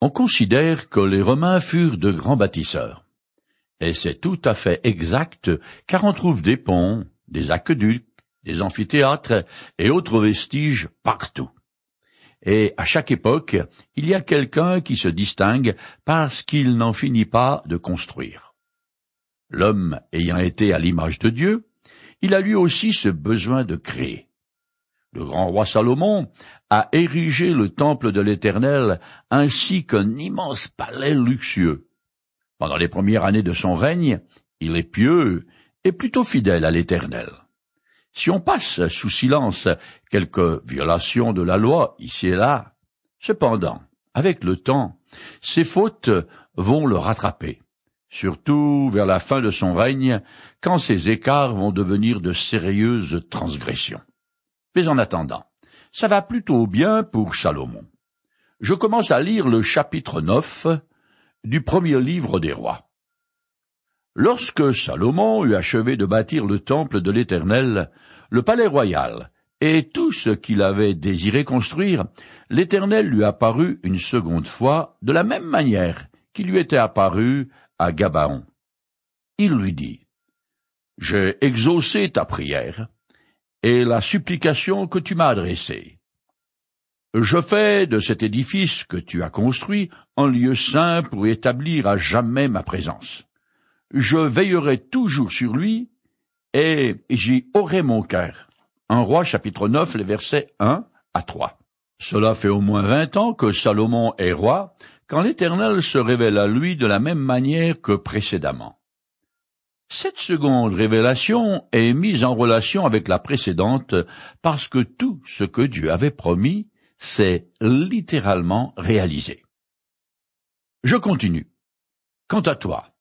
On considère que les Romains furent de grands bâtisseurs. Et c'est tout à fait exact, car on trouve des ponts, des aqueducs, des amphithéâtres et autres vestiges partout. Et à chaque époque, il y a quelqu'un qui se distingue parce qu'il n'en finit pas de construire. L'homme ayant été à l'image de Dieu, il a lui aussi ce besoin de créer. Le grand roi Salomon a érigé le temple de l'Éternel ainsi qu'un immense palais luxueux. Pendant les premières années de son règne, il est pieux et plutôt fidèle à l'Éternel. Si on passe sous silence quelques violations de la loi ici et là, cependant, avec le temps, ces fautes vont le rattraper, surtout vers la fin de son règne, quand ces écarts vont devenir de sérieuses transgressions. Mais en attendant, ça va plutôt bien pour Salomon. Je commence à lire le chapitre 9 du premier livre des rois. Lorsque Salomon eut achevé de bâtir le temple de l'Éternel, le palais royal, et tout ce qu'il avait désiré construire, l'Éternel lui apparut une seconde fois de la même manière qu'il lui était apparu à Gabaon. Il lui dit, J'ai exaucé ta prière, et la supplication que tu m'as adressée. Je fais de cet édifice que tu as construit un lieu saint pour établir à jamais ma présence. Je veillerai toujours sur lui, et j'y aurai mon cœur. Un roi chapitre 9, les versets 1 à 3. Cela fait au moins vingt ans que Salomon est roi, quand l'Éternel se révèle à lui de la même manière que précédemment. Cette seconde révélation est mise en relation avec la précédente parce que tout ce que Dieu avait promis s'est littéralement réalisé. Je continue. Quant à toi,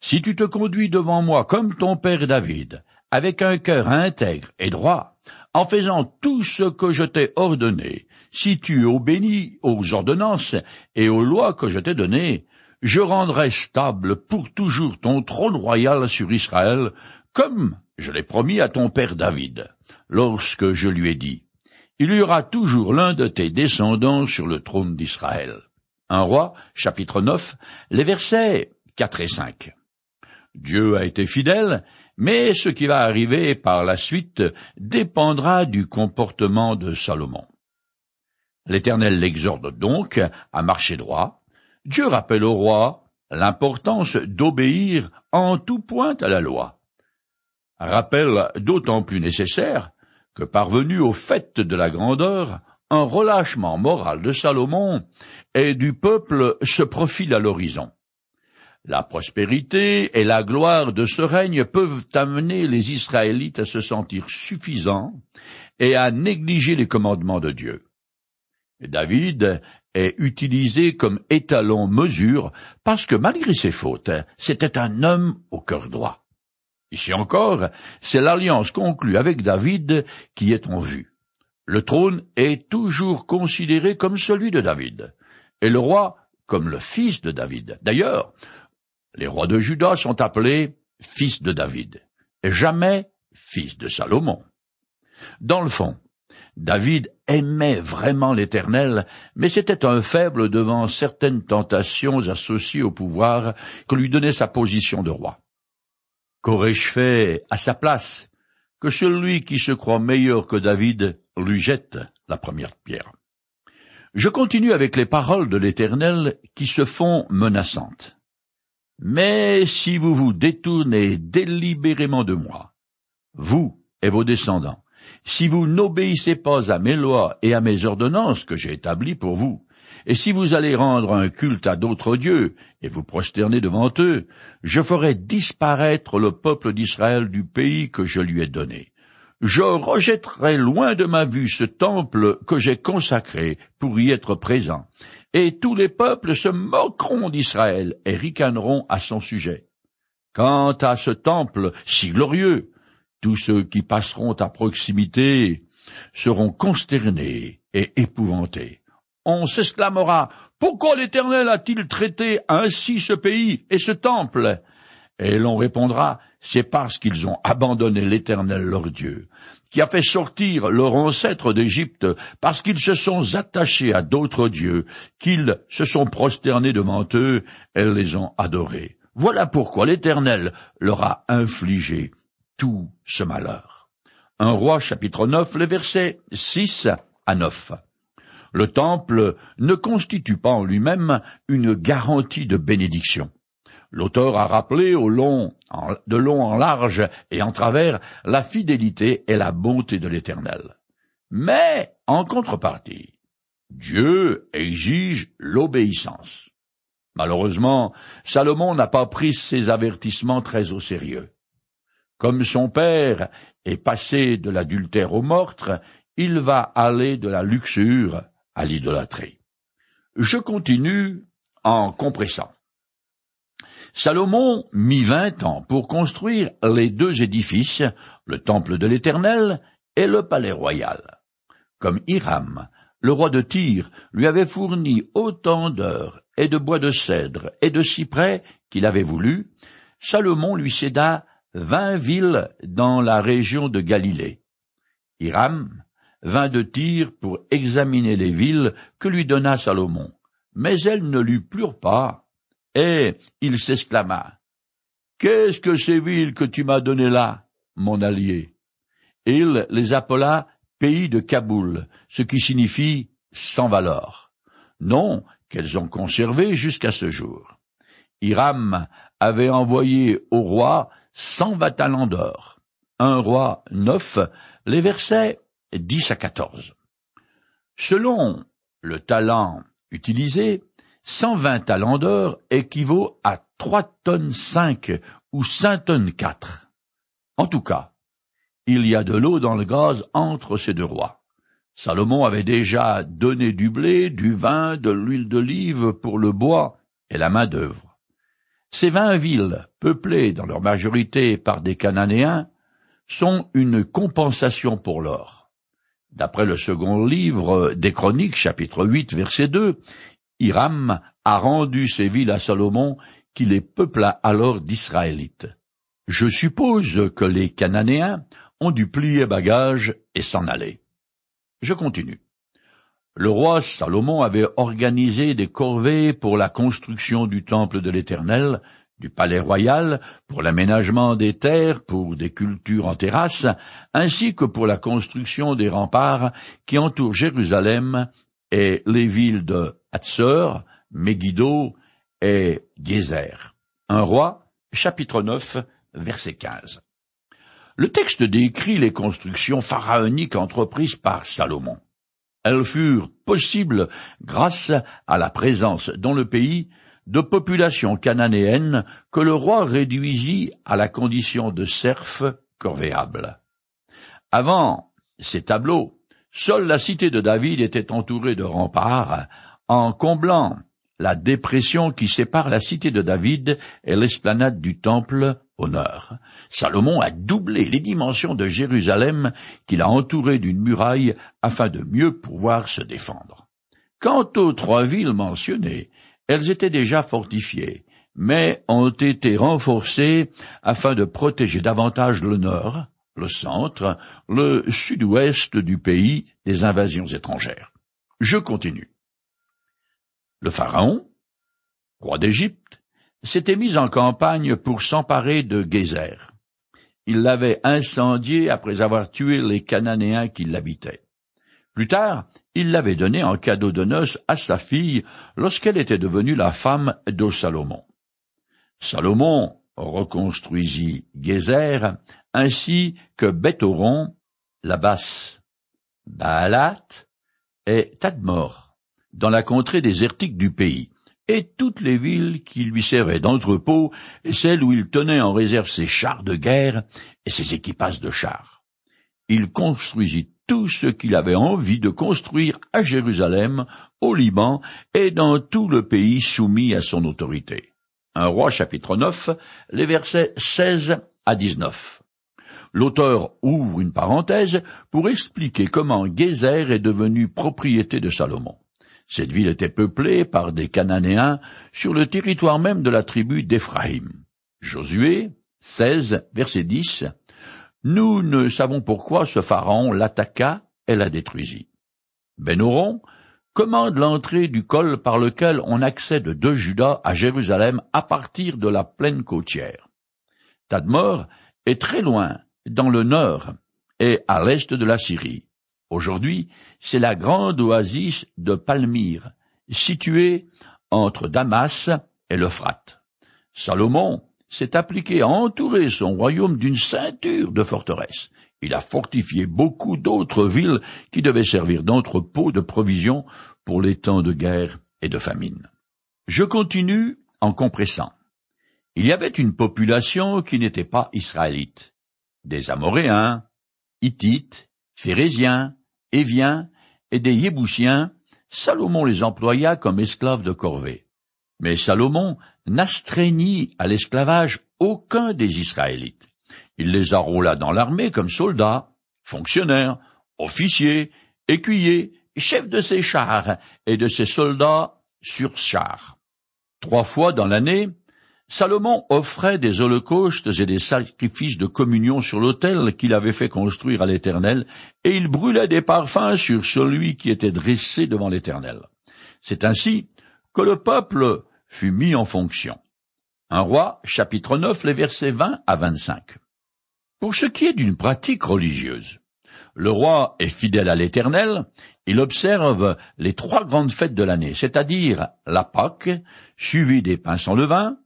si tu te conduis devant moi comme ton père David, avec un cœur intègre et droit, en faisant tout ce que je t'ai ordonné, si tu obéis aux ordonnances et aux lois que je t'ai données, je rendrai stable pour toujours ton trône royal sur Israël, comme je l'ai promis à ton père David, lorsque je lui ai dit, il y aura toujours l'un de tes descendants sur le trône d'Israël. Un roi, chapitre 9, les versets 4 et 5. Dieu a été fidèle, mais ce qui va arriver par la suite dépendra du comportement de Salomon. L'Éternel l'exhorte donc à marcher droit, Dieu rappelle au roi l'importance d'obéir en tout point à la loi. rappel d'autant plus nécessaire que parvenu au fait de la grandeur, un relâchement moral de Salomon et du peuple se profile à l'horizon. La prospérité et la gloire de ce règne peuvent amener les Israélites à se sentir suffisants et à négliger les commandements de Dieu. David est utilisé comme étalon mesure parce que malgré ses fautes, c'était un homme au cœur droit. Ici encore, c'est l'alliance conclue avec David qui est en vue. Le trône est toujours considéré comme celui de David, et le roi comme le fils de David. D'ailleurs, les rois de Juda sont appelés fils de David, et jamais fils de Salomon. Dans le fond, David aimait vraiment l'Éternel, mais c'était un faible devant certaines tentations associées au pouvoir que lui donnait sa position de roi. Qu'aurais-je fait à sa place que celui qui se croit meilleur que David lui jette la première pierre? Je continue avec les paroles de l'Éternel qui se font menaçantes. Mais si vous vous détournez délibérément de moi, vous et vos descendants, si vous n'obéissez pas à mes lois et à mes ordonnances que j'ai établies pour vous, et si vous allez rendre un culte à d'autres dieux et vous prosterner devant eux, je ferai disparaître le peuple d'Israël du pays que je lui ai donné. Je rejetterai loin de ma vue ce temple que j'ai consacré pour y être présent, et tous les peuples se moqueront d'Israël et ricaneront à son sujet. Quant à ce temple si glorieux, tous ceux qui passeront à proximité seront consternés et épouvantés. On s'exclamera Pourquoi l'Éternel a-t-il traité ainsi ce pays et ce temple? Et l'on répondra C'est parce qu'ils ont abandonné l'Éternel leur Dieu, qui a fait sortir leurs ancêtres d'Égypte, parce qu'ils se sont attachés à d'autres dieux, qu'ils se sont prosternés devant eux, et les ont adorés. Voilà pourquoi l'Éternel leur a infligé tout ce malheur. Un roi chapitre 9, les versets 6 à 9. Le temple ne constitue pas en lui-même une garantie de bénédiction. L'auteur a rappelé au long, de long en large et en travers la fidélité et la bonté de l'Éternel. Mais, en contrepartie, Dieu exige l'obéissance. Malheureusement, Salomon n'a pas pris ses avertissements très au sérieux. Comme son père est passé de l'adultère au meurtre, il va aller de la luxure à l'idolâtrie. Je continue en compressant. Salomon mit vingt ans pour construire les deux édifices, le temple de l'Éternel et le palais royal. Comme Hiram, le roi de Tyr, lui avait fourni autant d'heures et de bois de cèdre et de cyprès qu'il avait voulu, Salomon lui céda vingt villes dans la région de Galilée. Hiram vint de Tyr pour examiner les villes que lui donna Salomon, mais elles ne lui plurent pas et il s'exclama. Qu'est-ce que ces villes que tu m'as données là, mon allié? Il les appela pays de Kaboul, ce qui signifie sans valeur. Non, qu'elles ont conservé jusqu'à ce jour. Hiram avait envoyé au roi cent vingt talents d'or. Un roi neuf, les versets dix à quatorze. Selon le talent utilisé, cent vingt talents d'or équivaut à trois tonnes cinq ou cinq tonnes quatre. En tout cas, il y a de l'eau dans le gaz entre ces deux rois. Salomon avait déjà donné du blé, du vin, de l'huile d'olive pour le bois et la main-d'œuvre. Ces vingt villes, peuplées dans leur majorité par des Cananéens, sont une compensation pour l'or. D'après le second livre des Chroniques, chapitre 8, verset 2, Hiram a rendu ces villes à Salomon, qui les peupla alors d'Israélites. Je suppose que les Cananéens ont dû plier bagages et s'en aller. Je continue. Le roi Salomon avait organisé des corvées pour la construction du temple de l'Éternel, du palais royal, pour l'aménagement des terres, pour des cultures en terrasse, ainsi que pour la construction des remparts qui entourent Jérusalem et les villes de Hatzor, Megiddo et Gézer. Un roi, chapitre 9, verset 15. Le texte décrit les constructions pharaoniques entreprises par Salomon. Elles furent possibles grâce à la présence dans le pays de populations cananéennes que le roi réduisit à la condition de serfs corvéables. Avant ces tableaux, Seule la cité de David était entourée de remparts, en comblant la dépression qui sépare la cité de David et l'esplanade du temple au nord. Salomon a doublé les dimensions de Jérusalem qu'il a entourée d'une muraille afin de mieux pouvoir se défendre. Quant aux trois villes mentionnées, elles étaient déjà fortifiées, mais ont été renforcées afin de protéger davantage le nord, le centre, le sud-ouest du pays des invasions étrangères. Je continue. Le pharaon, roi d'Égypte, s'était mis en campagne pour s'emparer de Gézer. Il l'avait incendié après avoir tué les Cananéens qui l'habitaient. Plus tard, il l'avait donné en cadeau de noces à sa fille lorsqu'elle était devenue la femme de Salomon. Salomon reconstruisit Gézer ainsi que Bethoron, la basse, Baalat et Tadmor, dans la contrée désertique du pays, et toutes les villes qui lui servaient d'entrepôt et celles où il tenait en réserve ses chars de guerre et ses équipages de chars. Il construisit tout ce qu'il avait envie de construire à Jérusalem, au Liban et dans tout le pays soumis à son autorité. Un roi chapitre 9, les versets 16 à 19. L'auteur ouvre une parenthèse pour expliquer comment Gézer est devenu propriété de Salomon. Cette ville était peuplée par des Cananéens sur le territoire même de la tribu d'Éphraïm. Josué 16, verset 10. Nous ne savons pourquoi ce pharaon l'attaqua et la détruisit. Bénoron commande l'entrée du col par lequel on accède de Juda à Jérusalem à partir de la plaine côtière. Tadmor est très loin, dans le nord et à l'est de la Syrie. Aujourd'hui, c'est la grande oasis de Palmyre, située entre Damas et l'Euphrate. Salomon s'est appliqué à entourer son royaume d'une ceinture de forteresses. Il a fortifié beaucoup d'autres villes qui devaient servir d'entrepôt de provisions pour les temps de guerre et de famine. Je continue en compressant. Il y avait une population qui n'était pas israélite. Des Amoréens, Hittites, Phérésiens, Éviens et des Yéboussiens, Salomon les employa comme esclaves de corvée. Mais Salomon n'astreignit à l'esclavage aucun des Israélites. Il les enrôla dans l'armée comme soldats, fonctionnaires, officiers, écuyers, chefs de ses chars et de ses soldats sur chars. Trois fois dans l'année, Salomon offrait des holocaustes et des sacrifices de communion sur l'autel qu'il avait fait construire à l'Éternel, et il brûlait des parfums sur celui qui était dressé devant l'Éternel. C'est ainsi que le peuple fut mis en fonction. Un roi, chapitre 9, les versets 20 à 25. Pour ce qui est d'une pratique religieuse, le roi est fidèle à l'Éternel, il observe les trois grandes fêtes de l'année, c'est-à-dire la Pâque, suivie des pains sans levain,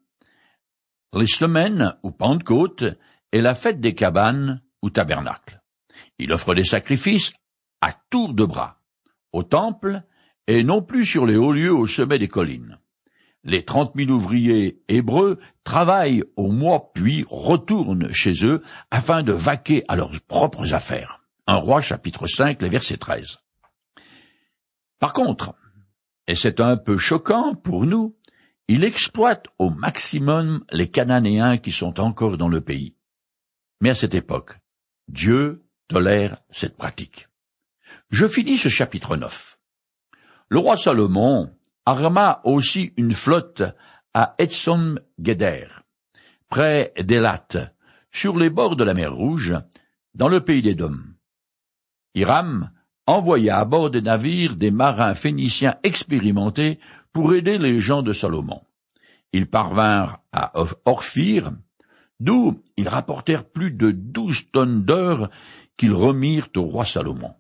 les semaines ou Pentecôte et la fête des cabanes ou tabernacle. Il offre des sacrifices à tour de bras, au temple et non plus sur les hauts lieux au sommet des collines. Les trente mille ouvriers hébreux travaillent au mois puis retournent chez eux afin de vaquer à leurs propres affaires. Un roi chapitre 5, les versets 13. Par contre, et c'est un peu choquant pour nous, il exploite au maximum les Cananéens qui sont encore dans le pays. Mais à cette époque, Dieu tolère cette pratique. Je finis ce chapitre 9. Le roi Salomon arma aussi une flotte à Etzom Geder, près d'Elat, sur les bords de la mer Rouge, dans le pays des Dômes. Hiram envoya à bord des navires des marins phéniciens expérimentés pour aider les gens de Salomon. Ils parvinrent à Orphir, d'où ils rapportèrent plus de douze tonnes d'or qu'ils remirent au roi Salomon.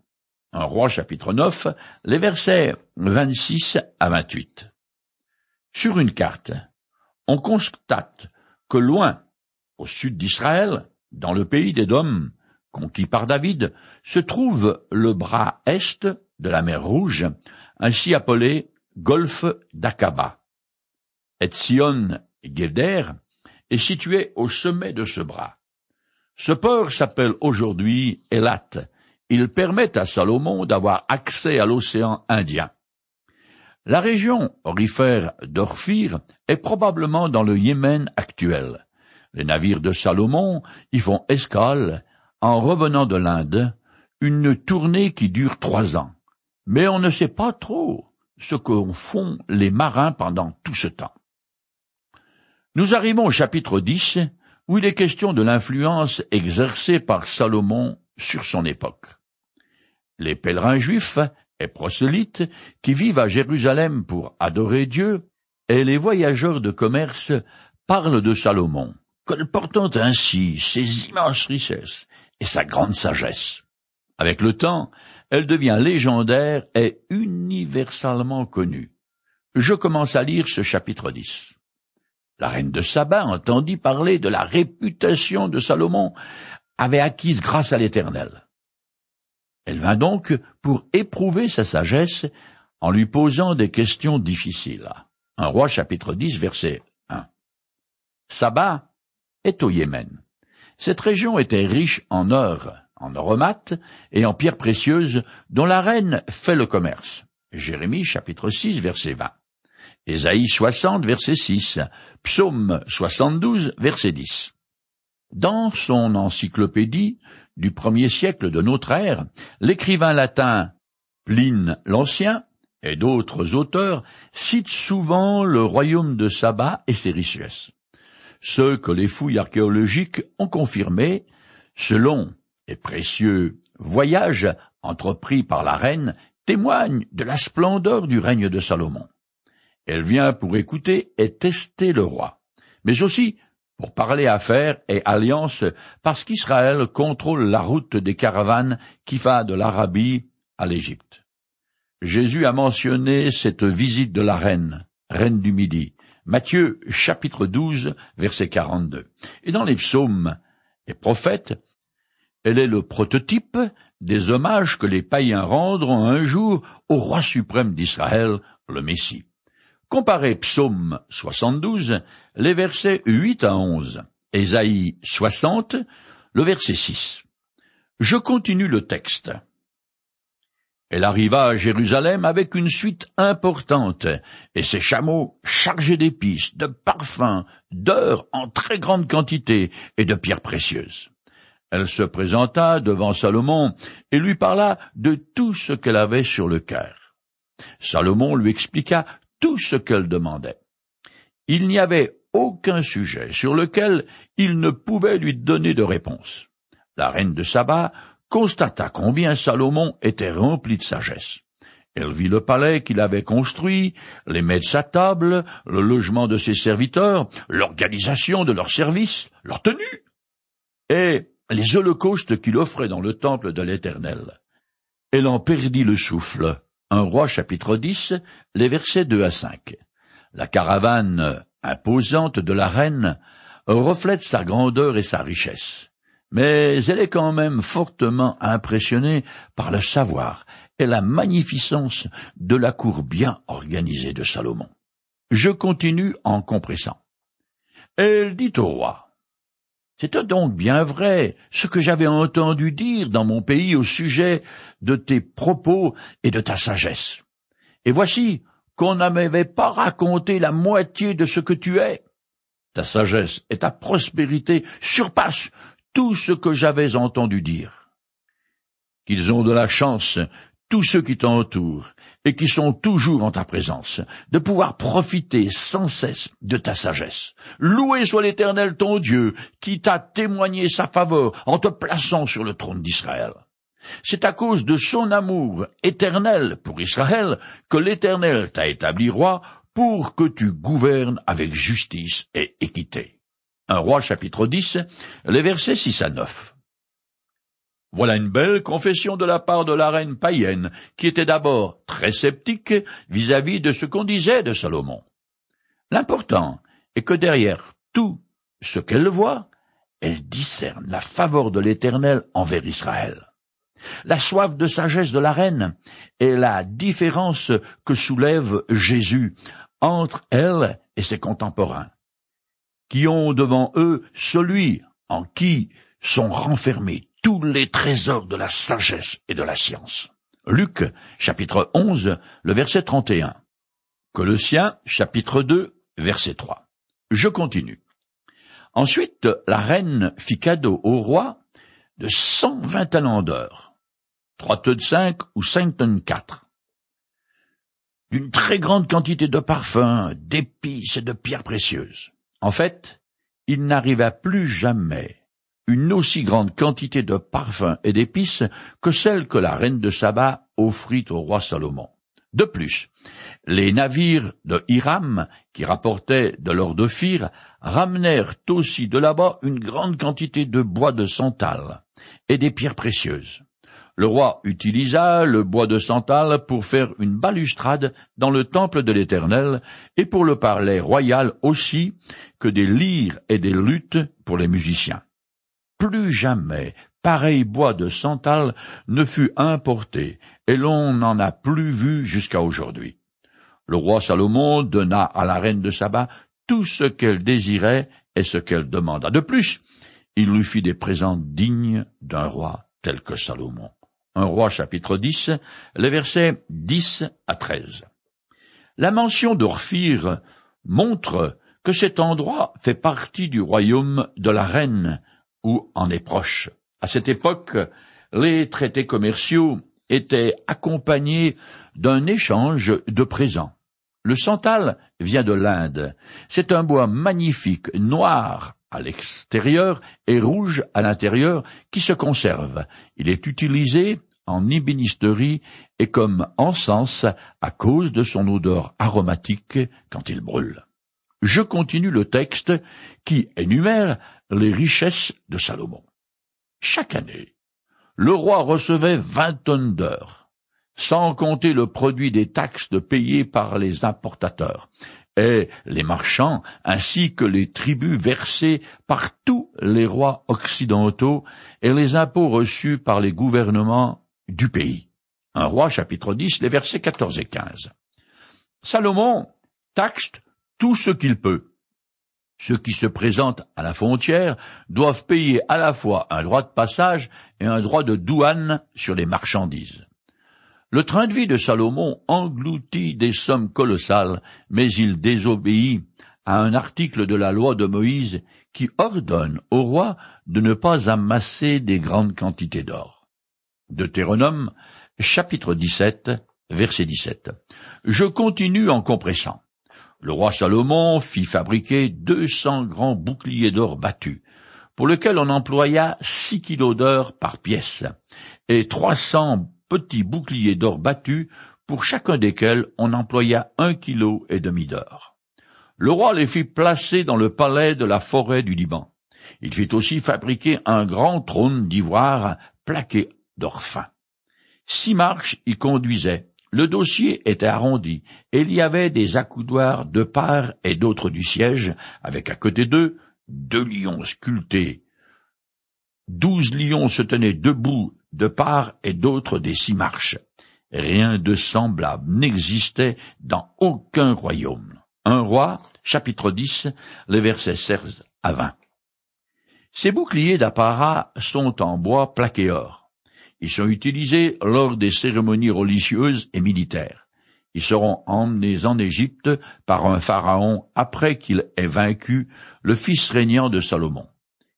Un roi chapitre 9, les versets 26 à 28. Sur une carte, on constate que loin, au sud d'Israël, dans le pays des Dômes, conquis par David, se trouve le bras est de la mer Rouge, ainsi appelé golfe d'Aqaba. Etzion Geder est situé au sommet de ce bras. Ce port s'appelle aujourd'hui Elat. Il permet à Salomon d'avoir accès à l'océan Indien. La région orifère d'Orphir est probablement dans le Yémen actuel. Les navires de Salomon y font escale en revenant de l'Inde, une tournée qui dure trois ans. Mais on ne sait pas trop ce qu'en font les marins pendant tout ce temps. Nous arrivons au chapitre 10, où il est question de l'influence exercée par Salomon sur son époque. Les pèlerins juifs et prosélytes qui vivent à Jérusalem pour adorer Dieu, et les voyageurs de commerce parlent de Salomon, colportant ainsi ses immenses richesses et sa grande sagesse. Avec le temps, elle devient légendaire et universellement connue. Je commence à lire ce chapitre 10. La reine de Saba entendit parler de la réputation de Salomon avait acquise grâce à l'Éternel. Elle vint donc pour éprouver sa sagesse en lui posant des questions difficiles. Un roi chapitre 10 verset 1. Saba est au Yémen. Cette région était riche en or, en aromates et en pierres précieuses dont la reine fait le commerce. Jérémie chapitre 6 verset 20. Ésaïe 60 verset 6. Psaume 72 verset 10. Dans son encyclopédie du premier siècle de notre ère, l'écrivain latin Pline l'Ancien et d'autres auteurs citent souvent le royaume de Saba et ses richesses. Ce que les fouilles archéologiques ont confirmé, Ce long et précieux voyage entrepris par la reine témoigne de la splendeur du règne de Salomon. Elle vient pour écouter et tester le roi, mais aussi pour parler affaires et alliances parce qu'Israël contrôle la route des caravanes qui va de l'Arabie à l'Égypte. Jésus a mentionné cette visite de la reine, reine du Midi, Matthieu chapitre 12 verset 42. Et dans les psaumes et prophètes, elle est le prototype des hommages que les païens rendront un jour au roi suprême d'Israël, le Messie. Comparez Psaume 72, les versets 8 à 11, Ésaïe 60, le verset 6. Je continue le texte. Elle arriva à Jérusalem avec une suite importante, et ses chameaux chargés d'épices, de parfums, d'heures en très grande quantité, et de pierres précieuses. Elle se présenta devant Salomon et lui parla de tout ce qu'elle avait sur le cœur. Salomon lui expliqua tout ce qu'elle demandait. Il n'y avait aucun sujet sur lequel il ne pouvait lui donner de réponse. La reine de Saba constata combien Salomon était rempli de sagesse. Elle vit le palais qu'il avait construit, les de sa table, le logement de ses serviteurs, l'organisation de leurs services, leur tenue, et les holocaustes qu'il offrait dans le temple de l'Éternel. Elle en perdit le souffle. Un roi chapitre 10, les versets 2 à 5. La caravane imposante de la reine reflète sa grandeur et sa richesse mais elle est quand même fortement impressionnée par le savoir et la magnificence de la cour bien organisée de Salomon. Je continue en compressant. Elle dit au roi, c'est donc bien vrai ce que j'avais entendu dire dans mon pays au sujet de tes propos et de ta sagesse. Et voici qu'on ne m'avait pas raconté la moitié de ce que tu es. Ta sagesse et ta prospérité surpassent tout ce que j'avais entendu dire. Qu'ils ont de la chance, tous ceux qui t'entourent, et qui sont toujours en ta présence, de pouvoir profiter sans cesse de ta sagesse. Loué soit l'Éternel ton Dieu, qui t'a témoigné sa faveur en te plaçant sur le trône d'Israël. C'est à cause de son amour éternel pour Israël que l'Éternel t'a établi roi pour que tu gouvernes avec justice et équité. Un roi chapitre 10, les versets 6 à 9. Voilà une belle confession de la part de la reine païenne, qui était d'abord très sceptique vis-à-vis de ce qu'on disait de Salomon. L'important est que derrière tout ce qu'elle voit, elle discerne la faveur de l'Éternel envers Israël. La soif de sagesse de la reine et la différence que soulève Jésus entre elle et ses contemporains qui ont devant eux celui en qui sont renfermés tous les trésors de la sagesse et de la science. Luc, chapitre 11, le verset 31. Colossiens, chapitre 2, verset 3. Je continue. Ensuite, la reine fit cadeau au roi de cent vingt talents d'or, trois tonnes cinq ou cinq tonnes quatre, d'une très grande quantité de parfums, d'épices et de pierres précieuses. En fait, il n'arriva plus jamais une aussi grande quantité de parfums et d'épices que celle que la reine de Saba offrit au roi Salomon. De plus, les navires de Hiram, qui rapportaient de l'or d'Ophir, ramenèrent aussi de là-bas une grande quantité de bois de santal et des pierres précieuses. Le roi utilisa le bois de santal pour faire une balustrade dans le temple de l'Éternel, et pour le palais royal aussi, que des lyres et des luttes pour les musiciens. Plus jamais pareil bois de santal ne fut importé, et l'on n'en a plus vu jusqu'à aujourd'hui. Le roi Salomon donna à la reine de Saba tout ce qu'elle désirait et ce qu'elle demanda. De plus, il lui fit des présents dignes d'un roi tel que Salomon. Un roi chapitre 10, les versets 10 à 13. La mention d'Orphir montre que cet endroit fait partie du royaume de la reine, ou en est proche. À cette époque, les traités commerciaux étaient accompagnés d'un échange de présents. Le santal vient de l'Inde. C'est un bois magnifique, noir, à l'extérieur et rouge à l'intérieur qui se conserve. Il est utilisé en ébénisterie et comme encens à cause de son odeur aromatique quand il brûle. Je continue le texte qui énumère les richesses de Salomon. Chaque année, le roi recevait vingt tonnes d'or, sans compter le produit des taxes payées par les importateurs, et les marchands, ainsi que les tribus versées par tous les rois occidentaux et les impôts reçus par les gouvernements du pays. Un roi, chapitre 10, les versets 14 et 15. Salomon taxe tout ce qu'il peut. Ceux qui se présentent à la frontière doivent payer à la fois un droit de passage et un droit de douane sur les marchandises. Le train de vie de Salomon engloutit des sommes colossales, mais il désobéit à un article de la loi de Moïse qui ordonne au roi de ne pas amasser des grandes quantités d'or. Deutéronome, chapitre 17, verset 17. Je continue en compressant. Le roi Salomon fit fabriquer deux cents grands boucliers d'or battus, pour lesquels on employa six kilos d'or par pièce, et trois cents petits boucliers d'or battus, pour chacun desquels on employa un kilo et demi d'or. Le roi les fit placer dans le palais de la forêt du Liban. Il fit aussi fabriquer un grand trône d'ivoire plaqué d'or fin. Six marches y conduisaient, le dossier était arrondi, et il y avait des accoudoirs de part et d'autre du siège, avec à côté d'eux deux lions sculptés. Douze lions se tenaient debout de part et d'autre des six marches. Rien de semblable n'existait dans aucun royaume. Un roi, chapitre 10, les versets 16 à 20. Ces boucliers d'apparat sont en bois plaqué or. Ils sont utilisés lors des cérémonies religieuses et militaires. Ils seront emmenés en Égypte par un pharaon après qu'il ait vaincu le fils régnant de Salomon.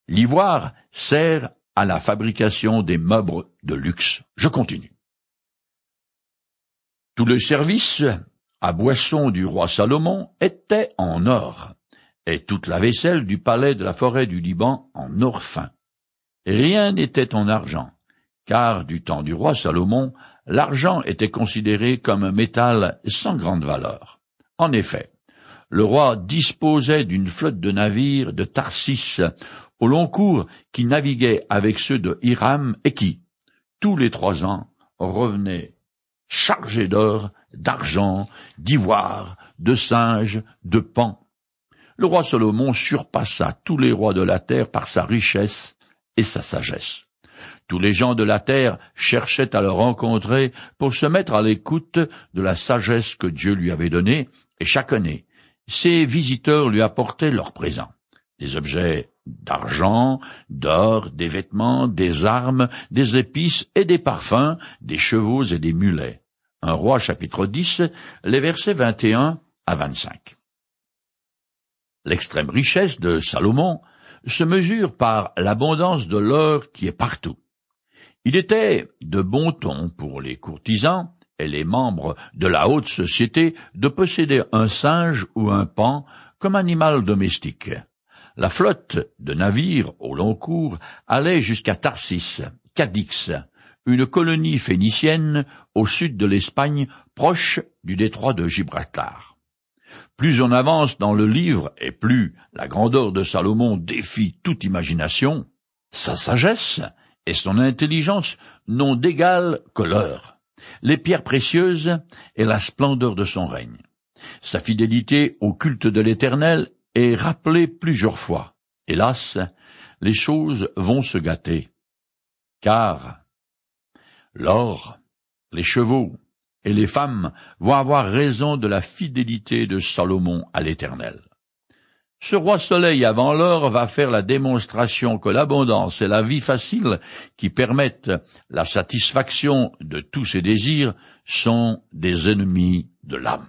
L'ivoire sert à la fabrication des meubles de luxe. Je continue. Tout le service à boisson du roi Salomon était en or, et toute la vaisselle du palais de la forêt du Liban en or fin. Rien n'était en argent, car du temps du roi Salomon, l'argent était considéré comme un métal sans grande valeur. En effet, le roi disposait d'une flotte de navires de Tarsis au long cours qui naviguaient avec ceux de Hiram et qui, tous les trois ans, revenaient chargés d'or, d'argent, d'ivoire, de singes, de pans. Le roi Salomon surpassa tous les rois de la terre par sa richesse et sa sagesse. Tous les gens de la terre cherchaient à le rencontrer pour se mettre à l'écoute de la sagesse que Dieu lui avait donnée, et chaque année, ses visiteurs lui apportaient leurs présents, des objets d'argent, d'or, des vêtements, des armes, des épices et des parfums, des chevaux et des mulets. Un roi chapitre 10, les versets 21 à 25. L'extrême richesse de Salomon se mesure par l'abondance de l'or qui est partout. Il était de bon ton pour les courtisans et les membres de la haute société de posséder un singe ou un pan comme animal domestique. La flotte de navires au long cours allait jusqu'à Tarsis, Cadix, une colonie phénicienne au sud de l'Espagne, proche du détroit de Gibraltar. Plus on avance dans le livre et plus la grandeur de Salomon défie toute imagination, sa sagesse et son intelligence n'ont d'égal que l'heure, les pierres précieuses et la splendeur de son règne. Sa fidélité au culte de l'Éternel est rappelée plusieurs fois. Hélas, les choses vont se gâter. Car l'or, les chevaux, et les femmes vont avoir raison de la fidélité de Salomon à l'Éternel. Ce roi soleil avant l'heure va faire la démonstration que l'abondance et la vie facile qui permettent la satisfaction de tous ses désirs sont des ennemis de l'âme.